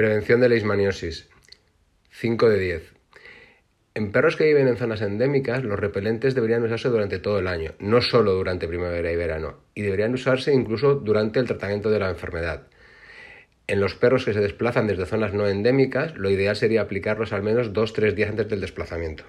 Prevención de la leishmaniosis. 5 de 10. En perros que viven en zonas endémicas, los repelentes deberían usarse durante todo el año, no solo durante primavera y verano, y deberían usarse incluso durante el tratamiento de la enfermedad. En los perros que se desplazan desde zonas no endémicas, lo ideal sería aplicarlos al menos 2-3 días antes del desplazamiento.